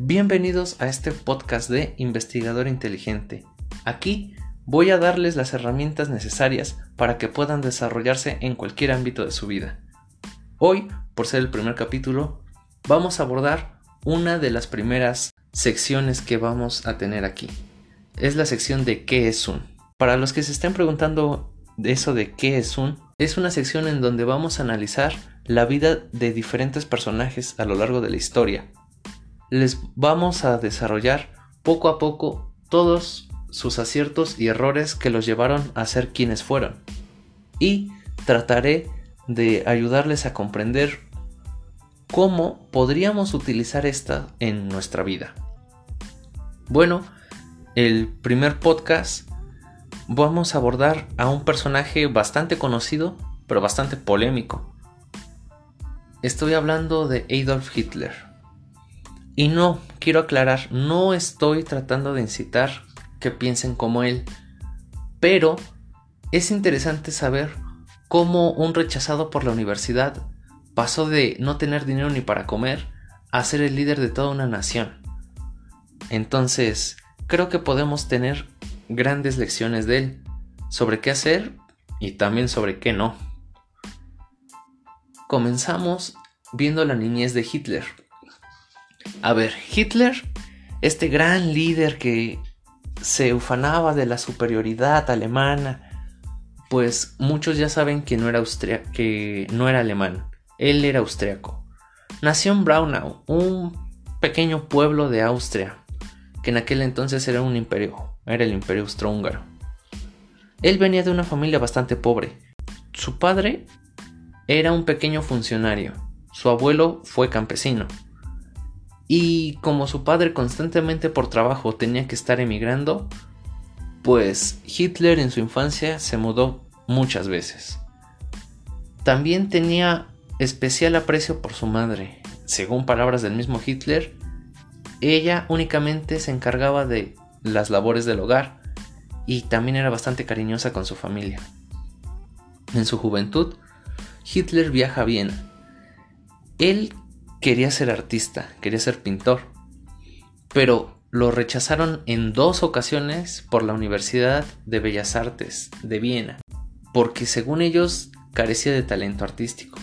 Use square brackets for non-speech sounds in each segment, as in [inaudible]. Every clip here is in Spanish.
Bienvenidos a este podcast de Investigador Inteligente. Aquí voy a darles las herramientas necesarias para que puedan desarrollarse en cualquier ámbito de su vida. Hoy, por ser el primer capítulo, vamos a abordar una de las primeras secciones que vamos a tener aquí. Es la sección de qué es un. Para los que se estén preguntando de eso de qué es un, es una sección en donde vamos a analizar la vida de diferentes personajes a lo largo de la historia, les vamos a desarrollar poco a poco todos sus aciertos y errores que los llevaron a ser quienes fueron. Y trataré de ayudarles a comprender cómo podríamos utilizar esta en nuestra vida. Bueno, el primer podcast vamos a abordar a un personaje bastante conocido, pero bastante polémico. Estoy hablando de Adolf Hitler. Y no, quiero aclarar, no estoy tratando de incitar que piensen como él, pero es interesante saber cómo un rechazado por la universidad pasó de no tener dinero ni para comer a ser el líder de toda una nación. Entonces, creo que podemos tener grandes lecciones de él sobre qué hacer y también sobre qué no. Comenzamos viendo la niñez de Hitler, a ver, Hitler, este gran líder que se ufanaba de la superioridad alemana, pues muchos ya saben que no era, que no era alemán, él era austriaco. Nació en Braunau, un pequeño pueblo de Austria, que en aquel entonces era un imperio, era el imperio austrohúngaro. Él venía de una familia bastante pobre. Su padre era un pequeño funcionario, su abuelo fue campesino y como su padre constantemente por trabajo tenía que estar emigrando, pues Hitler en su infancia se mudó muchas veces. También tenía especial aprecio por su madre. Según palabras del mismo Hitler, ella únicamente se encargaba de las labores del hogar y también era bastante cariñosa con su familia. En su juventud, Hitler viaja a Viena. Él quería ser artista, quería ser pintor, pero lo rechazaron en dos ocasiones por la Universidad de Bellas Artes de Viena, porque según ellos carecía de talento artístico.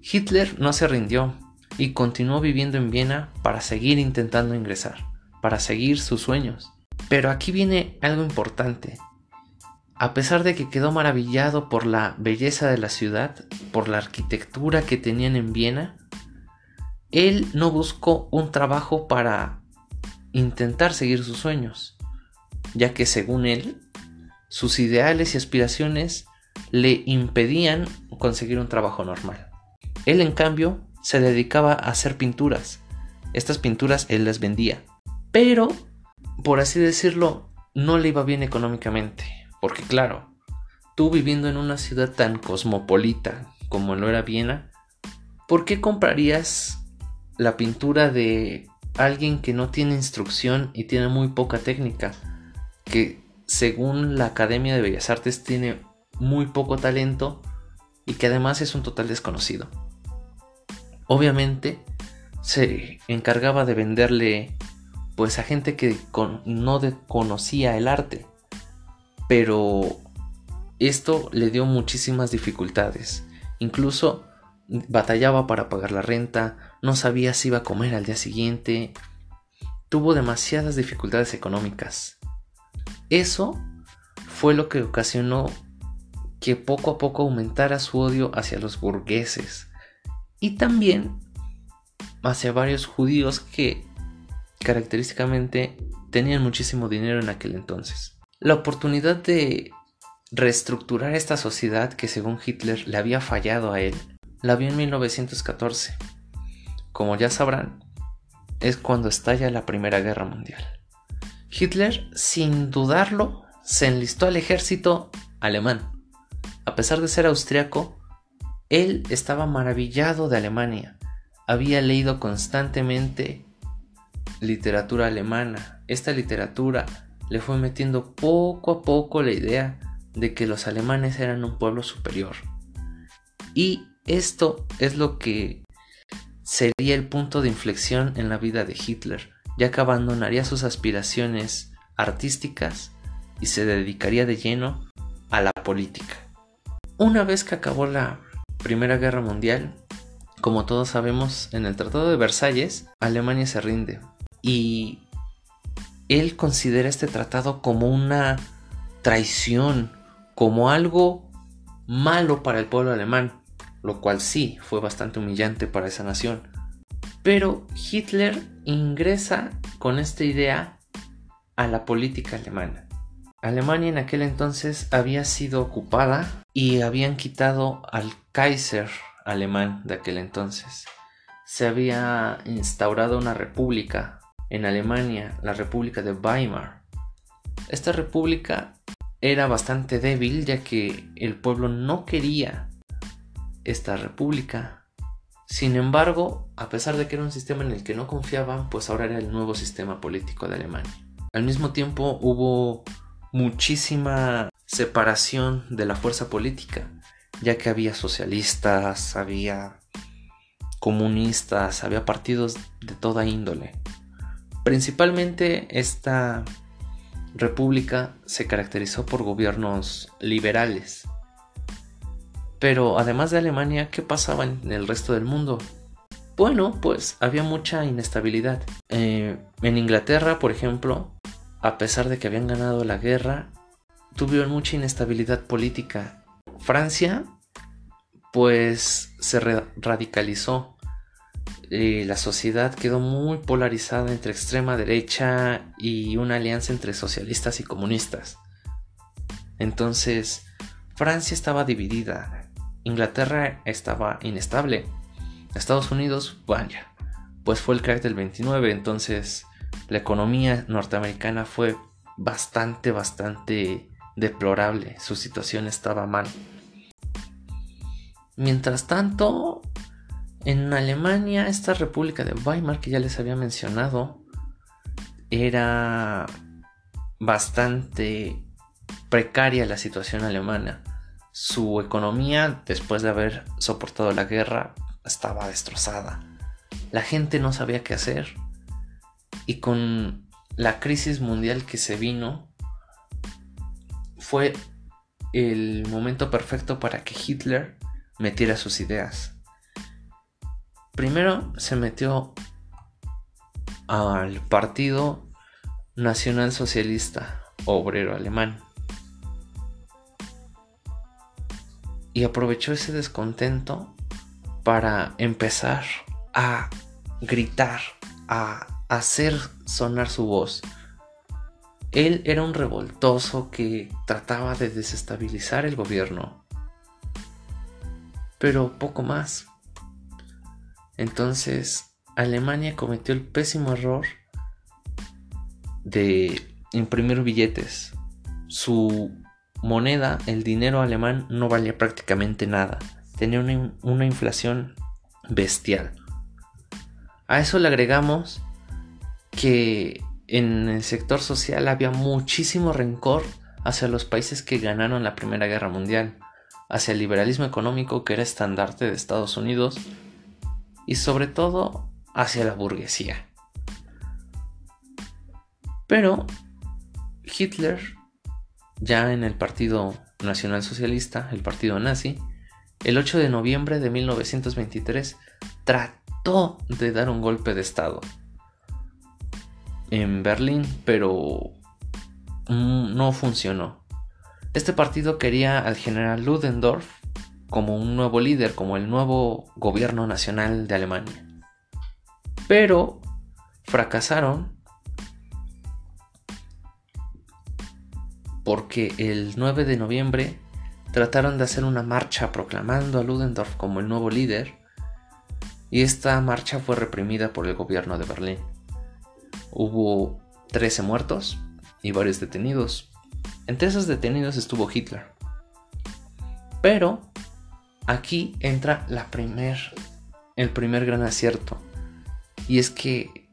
Hitler no se rindió y continuó viviendo en Viena para seguir intentando ingresar, para seguir sus sueños. Pero aquí viene algo importante. A pesar de que quedó maravillado por la belleza de la ciudad, por la arquitectura que tenían en Viena, él no buscó un trabajo para intentar seguir sus sueños, ya que según él, sus ideales y aspiraciones le impedían conseguir un trabajo normal. Él en cambio se dedicaba a hacer pinturas. Estas pinturas él las vendía. Pero, por así decirlo, no le iba bien económicamente. Porque claro, tú viviendo en una ciudad tan cosmopolita como lo era Viena, ¿por qué comprarías la pintura de alguien que no tiene instrucción y tiene muy poca técnica, que según la Academia de Bellas Artes tiene muy poco talento y que además es un total desconocido. Obviamente se encargaba de venderle pues a gente que no conocía el arte, pero esto le dio muchísimas dificultades. Incluso batallaba para pagar la renta, no sabía si iba a comer al día siguiente, tuvo demasiadas dificultades económicas. Eso fue lo que ocasionó que poco a poco aumentara su odio hacia los burgueses y también hacia varios judíos que característicamente tenían muchísimo dinero en aquel entonces. La oportunidad de reestructurar esta sociedad que según Hitler le había fallado a él la vio en 1914. Como ya sabrán, es cuando estalla la Primera Guerra Mundial. Hitler, sin dudarlo, se enlistó al ejército alemán. A pesar de ser austriaco, él estaba maravillado de Alemania. Había leído constantemente literatura alemana. Esta literatura le fue metiendo poco a poco la idea de que los alemanes eran un pueblo superior. Y esto es lo que sería el punto de inflexión en la vida de Hitler, ya que abandonaría sus aspiraciones artísticas y se dedicaría de lleno a la política. Una vez que acabó la Primera Guerra Mundial, como todos sabemos, en el Tratado de Versalles, Alemania se rinde y él considera este tratado como una traición, como algo malo para el pueblo alemán, lo cual sí fue bastante humillante para esa nación. Pero Hitler ingresa con esta idea a la política alemana. Alemania en aquel entonces había sido ocupada y habían quitado al Kaiser alemán de aquel entonces. Se había instaurado una república en Alemania, la República de Weimar. Esta república era bastante débil ya que el pueblo no quería esta república. Sin embargo, a pesar de que era un sistema en el que no confiaban, pues ahora era el nuevo sistema político de Alemania. Al mismo tiempo hubo muchísima separación de la fuerza política, ya que había socialistas, había comunistas, había partidos de toda índole. Principalmente esta república se caracterizó por gobiernos liberales. Pero además de Alemania, ¿qué pasaba en el resto del mundo? Bueno, pues había mucha inestabilidad. Eh, en Inglaterra, por ejemplo, a pesar de que habían ganado la guerra, tuvieron mucha inestabilidad política. Francia, pues se radicalizó. Eh, la sociedad quedó muy polarizada entre extrema derecha y una alianza entre socialistas y comunistas. Entonces, Francia estaba dividida, Inglaterra estaba inestable, Estados Unidos, vaya, pues fue el crack del 29, entonces la economía norteamericana fue bastante, bastante deplorable. Su situación estaba mal. Mientras tanto, en Alemania, esta república de Weimar que ya les había mencionado, era bastante precaria la situación alemana. Su economía, después de haber soportado la guerra, estaba destrozada. La gente no sabía qué hacer y con la crisis mundial que se vino, fue el momento perfecto para que Hitler metiera sus ideas. Primero se metió al Partido Nacional Socialista Obrero Alemán y aprovechó ese descontento para empezar a gritar, a hacer sonar su voz. Él era un revoltoso que trataba de desestabilizar el gobierno. Pero poco más. Entonces, Alemania cometió el pésimo error de imprimir billetes. Su moneda, el dinero alemán, no valía prácticamente nada. Tenía una, una inflación bestial. A eso le agregamos que en el sector social había muchísimo rencor hacia los países que ganaron la Primera Guerra Mundial, hacia el liberalismo económico que era estandarte de Estados Unidos y sobre todo hacia la burguesía. Pero Hitler, ya en el Partido Nacional Socialista, el partido nazi, el 8 de noviembre de 1923 trató de dar un golpe de Estado en Berlín, pero no funcionó. Este partido quería al general Ludendorff como un nuevo líder, como el nuevo gobierno nacional de Alemania. Pero fracasaron porque el 9 de noviembre trataron de hacer una marcha proclamando a Ludendorff como el nuevo líder y esta marcha fue reprimida por el gobierno de Berlín. Hubo 13 muertos y varios detenidos. Entre esos detenidos estuvo Hitler. Pero aquí entra el primer gran acierto. Y es que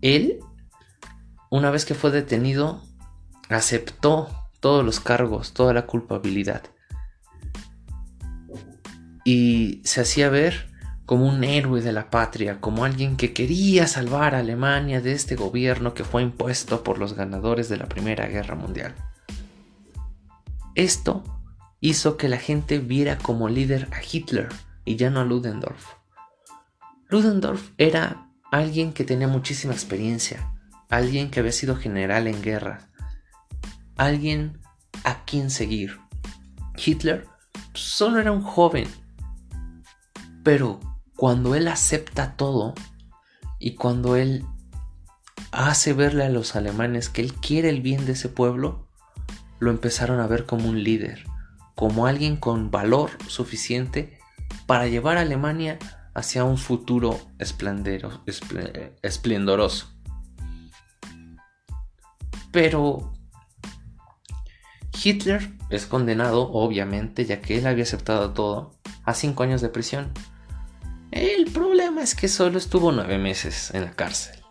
él, una vez que fue detenido, aceptó todos los cargos, toda la culpabilidad. Y se hacía ver como un héroe de la patria, como alguien que quería salvar a Alemania de este gobierno que fue impuesto por los ganadores de la Primera Guerra Mundial. Esto hizo que la gente viera como líder a Hitler y ya no a Ludendorff. Ludendorff era alguien que tenía muchísima experiencia, alguien que había sido general en guerra, alguien a quien seguir. Hitler solo era un joven, pero cuando él acepta todo y cuando él hace verle a los alemanes que él quiere el bien de ese pueblo, lo empezaron a ver como un líder, como alguien con valor suficiente para llevar a Alemania hacia un futuro esplendoroso. Pero Hitler es condenado, obviamente, ya que él había aceptado todo, a cinco años de prisión. El problema es que solo estuvo nueve meses en la cárcel.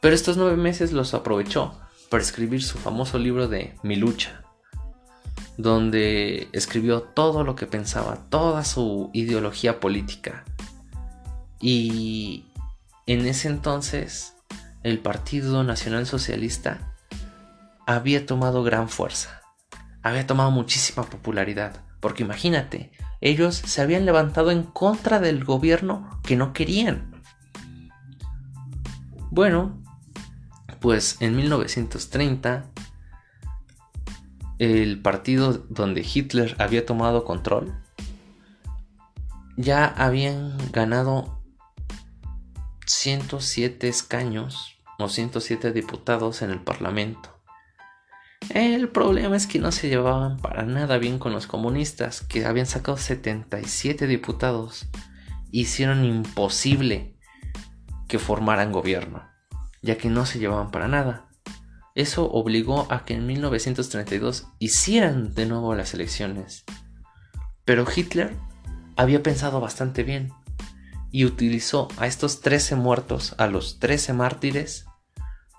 Pero estos nueve meses los aprovechó para escribir su famoso libro de Mi lucha, donde escribió todo lo que pensaba, toda su ideología política. Y en ese entonces el Partido Nacional Socialista había tomado gran fuerza, había tomado muchísima popularidad, porque imagínate, ellos se habían levantado en contra del gobierno que no querían. Bueno, pues en 1930 el partido donde Hitler había tomado control ya habían ganado 107 escaños o 107 diputados en el Parlamento. El problema es que no se llevaban para nada bien con los comunistas, que habían sacado 77 diputados. Hicieron imposible que formaran gobierno, ya que no se llevaban para nada. Eso obligó a que en 1932 hicieran de nuevo las elecciones. Pero Hitler había pensado bastante bien y utilizó a estos 13 muertos, a los 13 mártires,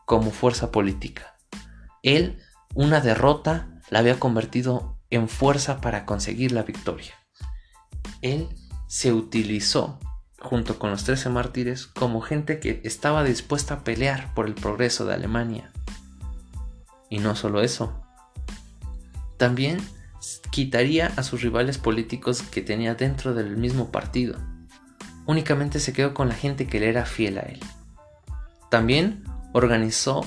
como fuerza política. Él una derrota la había convertido en fuerza para conseguir la victoria. Él se utilizó junto con los trece mártires como gente que estaba dispuesta a pelear por el progreso de Alemania. Y no solo eso, también quitaría a sus rivales políticos que tenía dentro del mismo partido. Únicamente se quedó con la gente que le era fiel a él. También organizó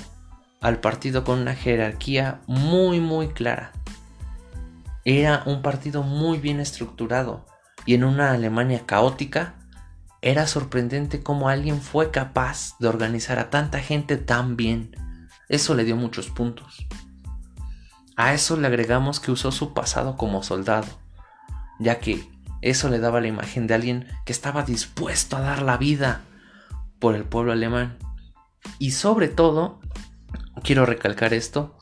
al partido con una jerarquía muy muy clara. Era un partido muy bien estructurado y en una Alemania caótica era sorprendente cómo alguien fue capaz de organizar a tanta gente tan bien. Eso le dio muchos puntos. A eso le agregamos que usó su pasado como soldado, ya que eso le daba la imagen de alguien que estaba dispuesto a dar la vida por el pueblo alemán. Y sobre todo, quiero recalcar esto,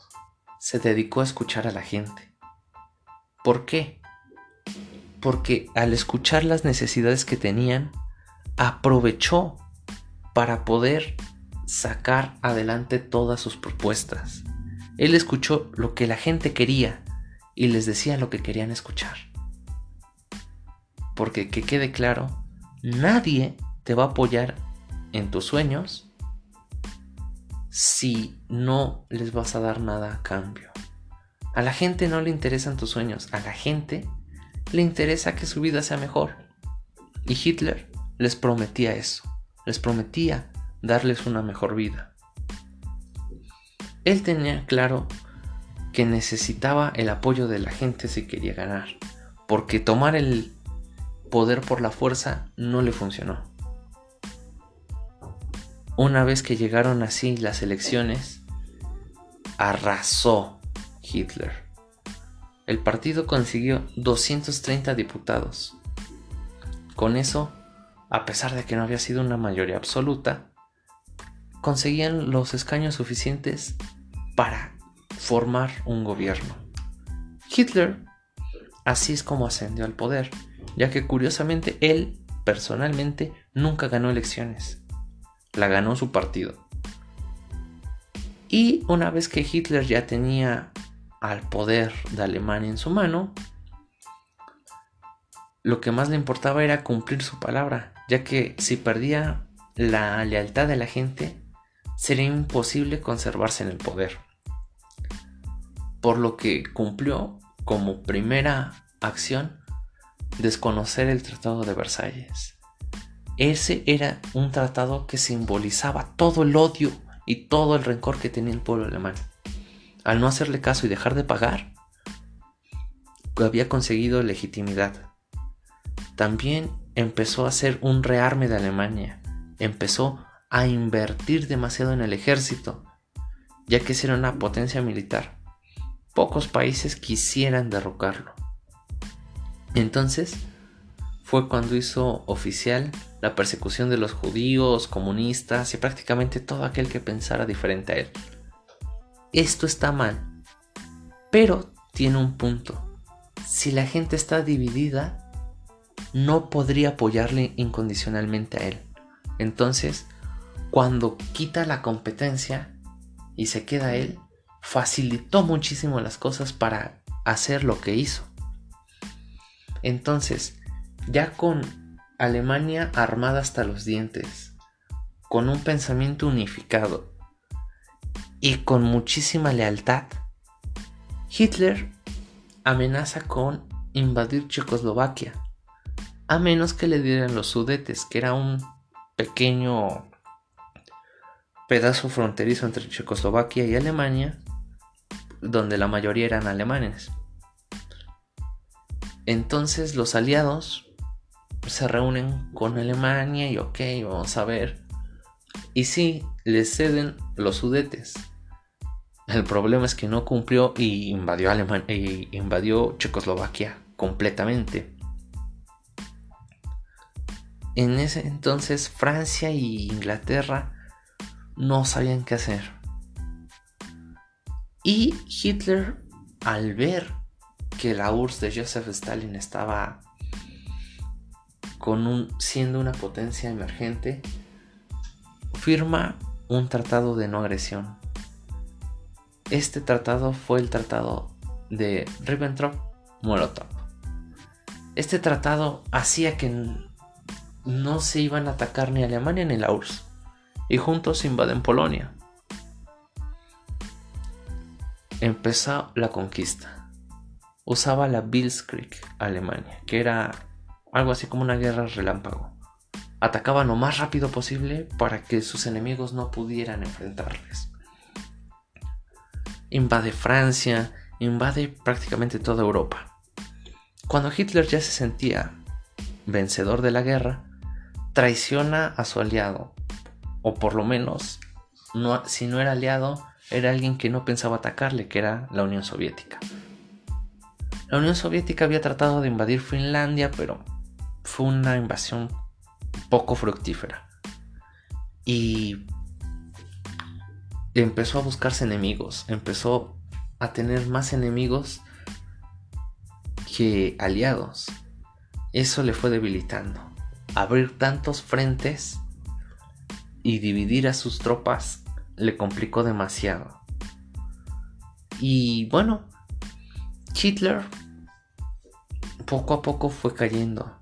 se dedicó a escuchar a la gente. ¿Por qué? Porque al escuchar las necesidades que tenían, aprovechó para poder sacar adelante todas sus propuestas. Él escuchó lo que la gente quería y les decía lo que querían escuchar. Porque que quede claro, nadie te va a apoyar en tus sueños si no les vas a dar nada a cambio. A la gente no le interesan tus sueños, a la gente le interesa que su vida sea mejor. Y Hitler les prometía eso, les prometía darles una mejor vida. Él tenía claro que necesitaba el apoyo de la gente si quería ganar, porque tomar el poder por la fuerza no le funcionó. Una vez que llegaron así las elecciones, arrasó Hitler. El partido consiguió 230 diputados. Con eso, a pesar de que no había sido una mayoría absoluta, conseguían los escaños suficientes para formar un gobierno. Hitler así es como ascendió al poder, ya que curiosamente él personalmente nunca ganó elecciones la ganó su partido. Y una vez que Hitler ya tenía al poder de Alemania en su mano, lo que más le importaba era cumplir su palabra, ya que si perdía la lealtad de la gente, sería imposible conservarse en el poder. Por lo que cumplió como primera acción desconocer el Tratado de Versalles. Ese era un tratado que simbolizaba todo el odio y todo el rencor que tenía el pueblo alemán. Al no hacerle caso y dejar de pagar, había conseguido legitimidad. También empezó a ser un rearme de Alemania. Empezó a invertir demasiado en el ejército, ya que era una potencia militar. Pocos países quisieran derrocarlo. Entonces, fue cuando hizo oficial la persecución de los judíos, comunistas y prácticamente todo aquel que pensara diferente a él. Esto está mal, pero tiene un punto. Si la gente está dividida, no podría apoyarle incondicionalmente a él. Entonces, cuando quita la competencia y se queda él, facilitó muchísimo las cosas para hacer lo que hizo. Entonces, ya con Alemania armada hasta los dientes, con un pensamiento unificado y con muchísima lealtad, Hitler amenaza con invadir Checoslovaquia, a menos que le dieran los Sudetes, que era un pequeño pedazo fronterizo entre Checoslovaquia y Alemania, donde la mayoría eran alemanes. Entonces los aliados se reúnen con Alemania y ok, vamos a ver. Y sí, les ceden los sudetes. El problema es que no cumplió y invadió, Alemania, y invadió Checoslovaquia completamente. En ese entonces Francia y Inglaterra no sabían qué hacer. Y Hitler, al ver que la URSS de Joseph Stalin estaba con un, siendo una potencia emergente, firma un tratado de no agresión. Este tratado fue el tratado de Ribbentrop-Molotov. Este tratado hacía que no se iban a atacar ni Alemania ni la URSS y juntos invaden Polonia. Empezó la conquista. Usaba la Blitzkrieg Alemania, que era algo así como una guerra relámpago. Atacaban lo más rápido posible para que sus enemigos no pudieran enfrentarles. Invade Francia, invade prácticamente toda Europa. Cuando Hitler ya se sentía vencedor de la guerra, traiciona a su aliado, o por lo menos, si no era aliado, era alguien que no pensaba atacarle, que era la Unión Soviética. La Unión Soviética había tratado de invadir Finlandia, pero fue una invasión poco fructífera. Y empezó a buscarse enemigos, empezó a tener más enemigos que aliados. Eso le fue debilitando. Abrir tantos frentes y dividir a sus tropas le complicó demasiado. Y bueno, Hitler poco a poco fue cayendo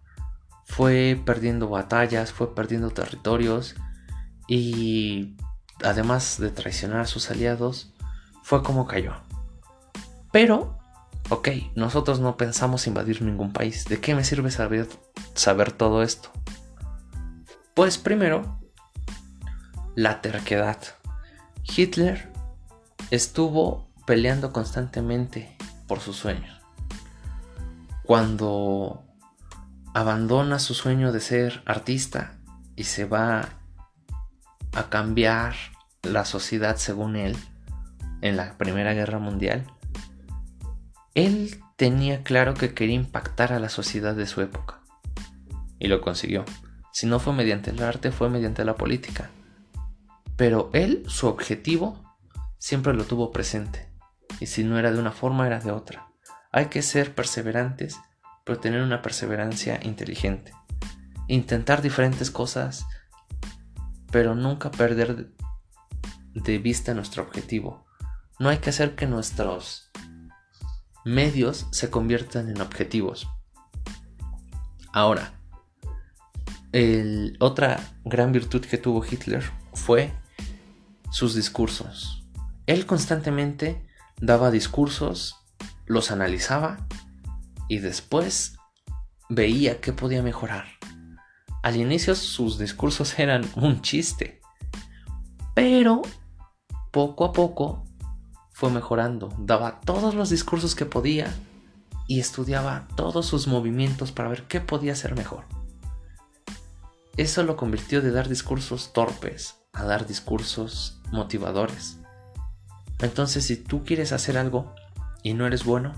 fue perdiendo batallas, fue perdiendo territorios y además de traicionar a sus aliados, fue como cayó. Pero, ok, nosotros no pensamos invadir ningún país. ¿De qué me sirve saber, saber todo esto? Pues primero, la terquedad. Hitler estuvo peleando constantemente por sus sueños. Cuando abandona su sueño de ser artista y se va a cambiar la sociedad según él en la Primera Guerra Mundial, él tenía claro que quería impactar a la sociedad de su época. Y lo consiguió. Si no fue mediante el arte, fue mediante la política. Pero él, su objetivo, siempre lo tuvo presente. Y si no era de una forma, era de otra. Hay que ser perseverantes pero tener una perseverancia inteligente. Intentar diferentes cosas, pero nunca perder de vista nuestro objetivo. No hay que hacer que nuestros medios se conviertan en objetivos. Ahora, otra gran virtud que tuvo Hitler fue sus discursos. Él constantemente daba discursos, los analizaba y después veía qué podía mejorar. Al inicio sus discursos [laughs] eran un chiste, pero poco a poco fue mejorando, daba todos los discursos que podía y estudiaba todos sus movimientos para ver qué podía ser mejor. Eso lo convirtió de dar discursos torpes a dar discursos motivadores. Entonces, si tú quieres hacer algo y no eres bueno,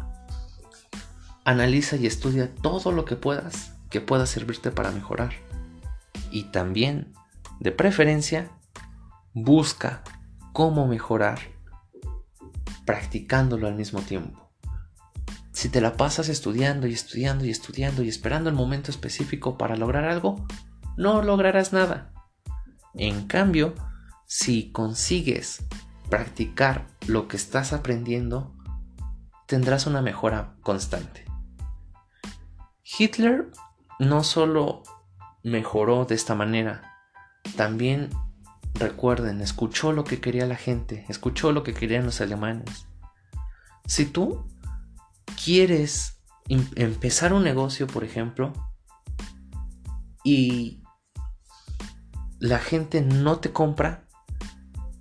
analiza y estudia todo lo que puedas que pueda servirte para mejorar. Y también, de preferencia, busca cómo mejorar practicándolo al mismo tiempo. Si te la pasas estudiando y estudiando y estudiando y esperando el momento específico para lograr algo, no lograrás nada. En cambio, si consigues practicar lo que estás aprendiendo, tendrás una mejora constante. Hitler no solo mejoró de esta manera, también recuerden, escuchó lo que quería la gente, escuchó lo que querían los alemanes. Si tú quieres em-, empezar un negocio, por ejemplo, y la gente no te compra,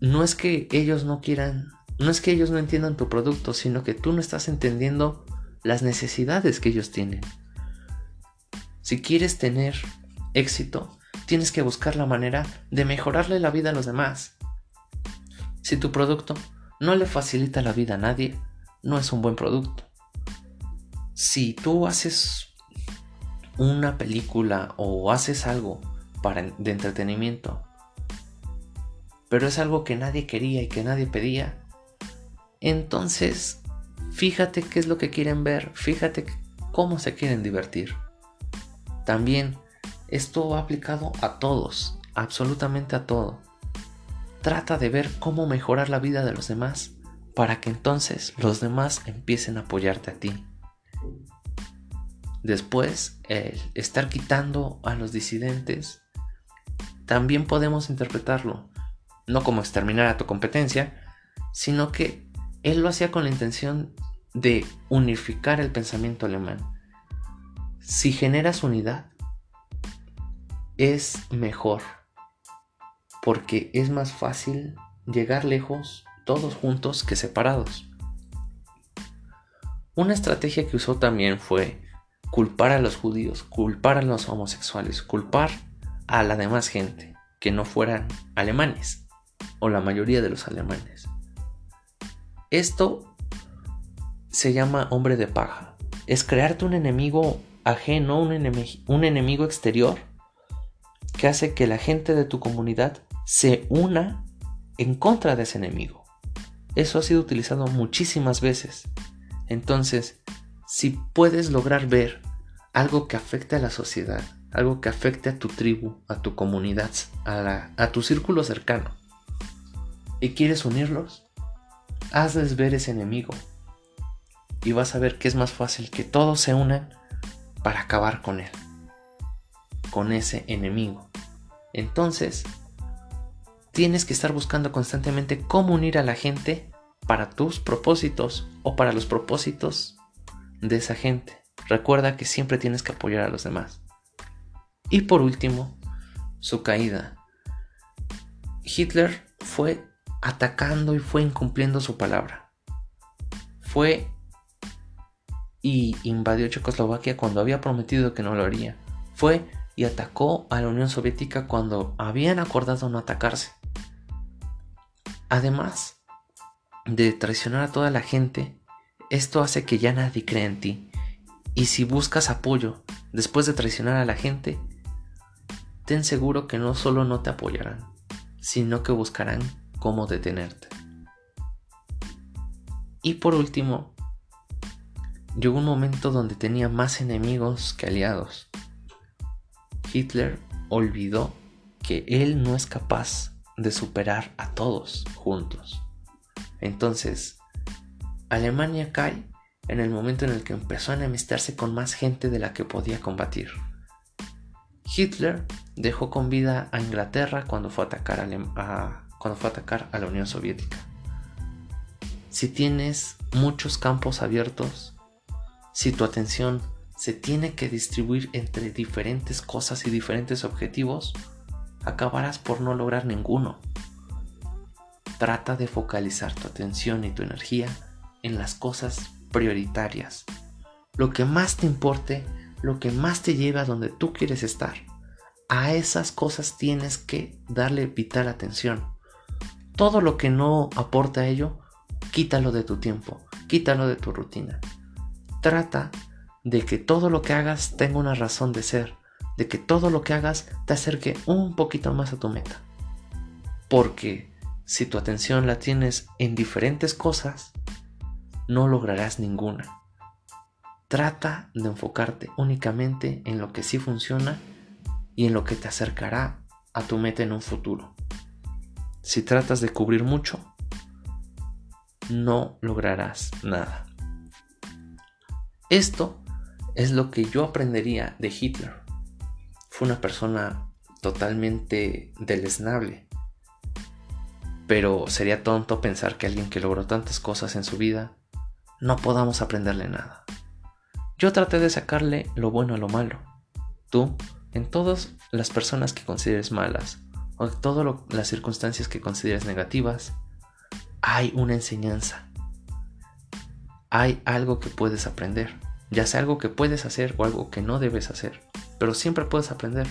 no es que ellos no quieran, no es que ellos no entiendan tu producto, sino que tú no estás entendiendo las necesidades que ellos tienen. Si quieres tener éxito, tienes que buscar la manera de mejorarle la vida a los demás. Si tu producto no le facilita la vida a nadie, no es un buen producto. Si tú haces una película o haces algo de entretenimiento. Pero es algo que nadie quería y que nadie pedía. Entonces, fíjate qué es lo que quieren ver, fíjate cómo se quieren divertir. También, esto va aplicado a todos, absolutamente a todo. Trata de ver cómo mejorar la vida de los demás para que entonces los demás empiecen a apoyarte a ti. Después, el estar quitando a los disidentes también podemos interpretarlo, no como exterminar a tu competencia, sino que él lo hacía con la intención de unificar el pensamiento alemán. Si generas unidad, es mejor, porque es más fácil llegar lejos todos juntos que separados. Una estrategia que usó también fue culpar a los judíos, culpar a los homosexuales, culpar a la demás gente que no fueran alemanes o la mayoría de los alemanes. Esto se llama hombre de paja. Es crearte un enemigo ajeno, un, un enemigo exterior que hace que la gente de tu comunidad se una en contra de ese enemigo. Eso ha sido utilizado muchísimas veces. Entonces, si puedes lograr ver algo que afecte a la sociedad, algo que afecte a tu tribu, a tu comunidad, a, a tu círculo cercano, y quieres unirlos, hazles ver ese enemigo. Y vas a ver que es más fácil que todos se unan para acabar con él, con ese enemigo. Entonces, tienes que estar buscando constantemente cómo unir a la gente para tus propósitos o para los propósitos de esa gente. Recuerda que siempre tienes que apoyar a los demás. Y por último, su caída. Hitler fue atacando y fue incumpliendo su palabra. Fue y invadió Checoslovaquia cuando había prometido que no lo haría. Fue y atacó a la Unión Soviética cuando habían acordado no atacarse. Además de traicionar a toda la gente, esto hace que ya nadie crea en ti. Y si buscas apoyo después de traicionar a la gente, ten seguro que no solo no te apoyarán, sino que buscarán cómo detenerte. Y por último, llegó un momento donde tenía más enemigos que aliados. Hitler olvidó que él no es capaz de superar a todos juntos. Entonces, Alemania cae en el momento en el que empezó a enemistarse con más gente de la que podía combatir. Hitler dejó con vida a Inglaterra cuando fue a atacar a, cuando fue a, atacar a la Unión Soviética. Si tienes muchos campos abiertos, si tu atención se tiene que distribuir entre diferentes cosas y diferentes objetivos, acabarás por no lograr ninguno. Trata de focalizar tu atención y tu energía en las cosas prioritarias. Lo que más te importe, lo que más te lleve a donde tú quieres estar. A esas cosas tienes que darle vital atención. Todo lo que no aporta a ello, quítalo de tu tiempo, quítalo de tu rutina. Trata de que todo lo que hagas tenga una razón de ser, de que todo lo que hagas te acerque un poquito más a tu meta. Porque si tu atención la tienes en diferentes cosas, no lograrás ninguna. Trata de enfocarte únicamente en lo que sí funciona y en lo que te acercará a tu meta en un futuro. Si tratas de cubrir mucho, no lograrás nada. Esto es lo que yo aprendería de Hitler. Fue una persona totalmente deleznable. Pero sería tonto pensar que alguien que logró tantas cosas en su vida no podamos aprenderle nada. Yo traté de sacarle lo bueno a lo malo. Tú, en todas las personas que consideres malas o en todas las circunstancias que consideres negativas, hay una enseñanza. Hay algo que puedes aprender ya sea algo que puedes hacer o algo que no debes hacer, pero siempre puedes aprender.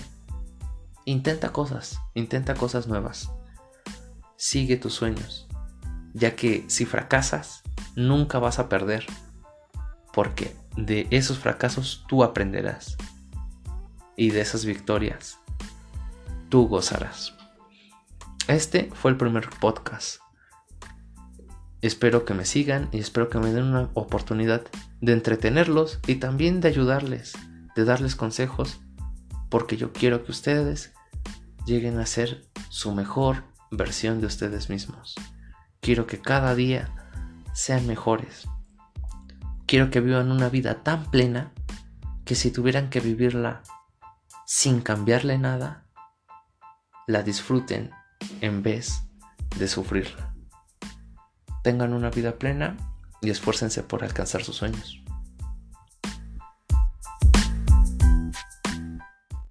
Intenta cosas, intenta cosas nuevas. Sigue tus sueños, ya que si fracasas, nunca vas a perder, porque de esos fracasos tú aprenderás y de esas victorias tú gozarás. Este fue el primer podcast. Espero que me sigan y espero que me den una oportunidad de entretenerlos y también de ayudarles, de darles consejos, porque yo quiero que ustedes lleguen a ser su mejor versión de ustedes mismos. Quiero que cada día sean mejores. Quiero que vivan una vida tan plena que si tuvieran que vivirla sin cambiarle nada, la disfruten en vez de sufrirla tengan una vida plena y esfuércense por alcanzar sus sueños.